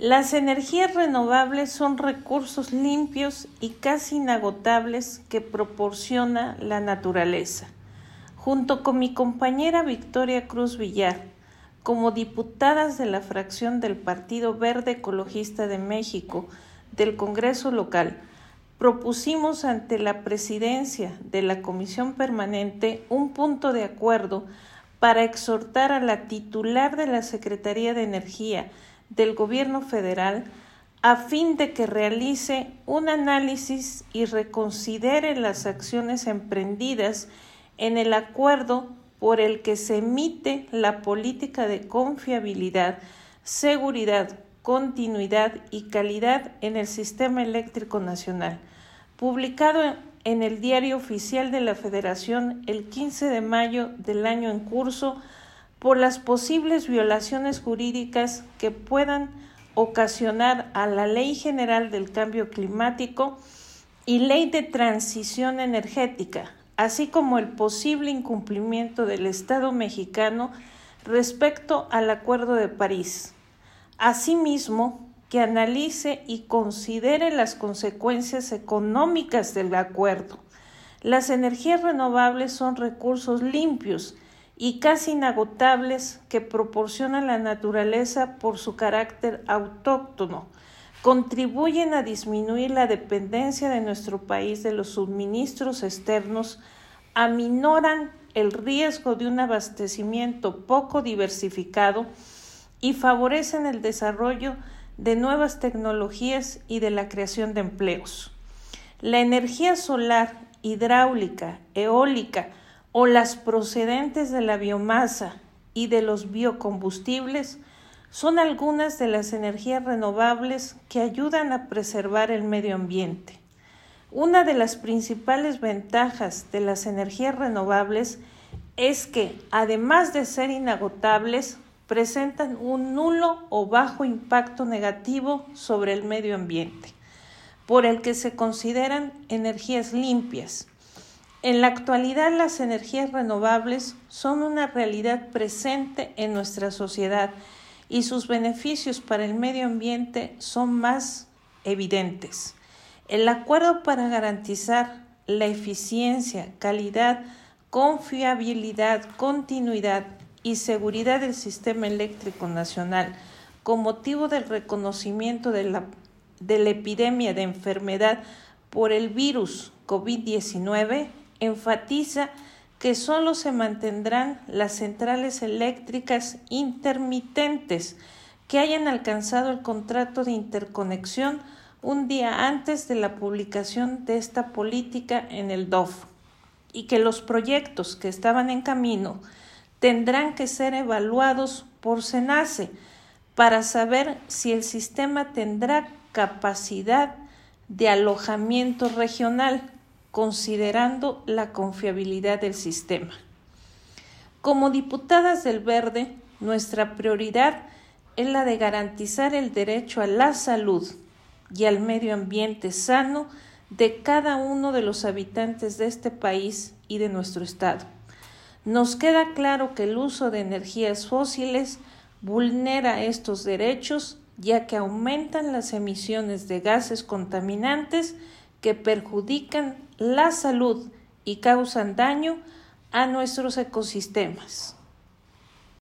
Las energías renovables son recursos limpios y casi inagotables que proporciona la naturaleza. Junto con mi compañera Victoria Cruz Villar, como diputadas de la fracción del Partido Verde Ecologista de México del Congreso local, propusimos ante la presidencia de la Comisión Permanente un punto de acuerdo para exhortar a la titular de la Secretaría de Energía del Gobierno federal a fin de que realice un análisis y reconsidere las acciones emprendidas en el acuerdo por el que se emite la política de confiabilidad, seguridad, continuidad y calidad en el sistema eléctrico nacional, publicado en el Diario Oficial de la Federación el 15 de mayo del año en curso por las posibles violaciones jurídicas que puedan ocasionar a la Ley General del Cambio Climático y Ley de Transición Energética, así como el posible incumplimiento del Estado mexicano respecto al Acuerdo de París. Asimismo, que analice y considere las consecuencias económicas del acuerdo. Las energías renovables son recursos limpios y casi inagotables que proporciona la naturaleza por su carácter autóctono. Contribuyen a disminuir la dependencia de nuestro país de los suministros externos, aminoran el riesgo de un abastecimiento poco diversificado y favorecen el desarrollo de nuevas tecnologías y de la creación de empleos. La energía solar, hidráulica, eólica, o las procedentes de la biomasa y de los biocombustibles son algunas de las energías renovables que ayudan a preservar el medio ambiente. Una de las principales ventajas de las energías renovables es que, además de ser inagotables, presentan un nulo o bajo impacto negativo sobre el medio ambiente, por el que se consideran energías limpias, en la actualidad las energías renovables son una realidad presente en nuestra sociedad y sus beneficios para el medio ambiente son más evidentes. El acuerdo para garantizar la eficiencia, calidad, confiabilidad, continuidad y seguridad del sistema eléctrico nacional con motivo del reconocimiento de la, de la epidemia de enfermedad por el virus COVID-19 enfatiza que solo se mantendrán las centrales eléctricas intermitentes que hayan alcanzado el contrato de interconexión un día antes de la publicación de esta política en el DOF y que los proyectos que estaban en camino tendrán que ser evaluados por SENACE para saber si el sistema tendrá capacidad de alojamiento regional considerando la confiabilidad del sistema. Como diputadas del Verde, nuestra prioridad es la de garantizar el derecho a la salud y al medio ambiente sano de cada uno de los habitantes de este país y de nuestro Estado. Nos queda claro que el uso de energías fósiles vulnera estos derechos ya que aumentan las emisiones de gases contaminantes que perjudican la salud y causan daño a nuestros ecosistemas.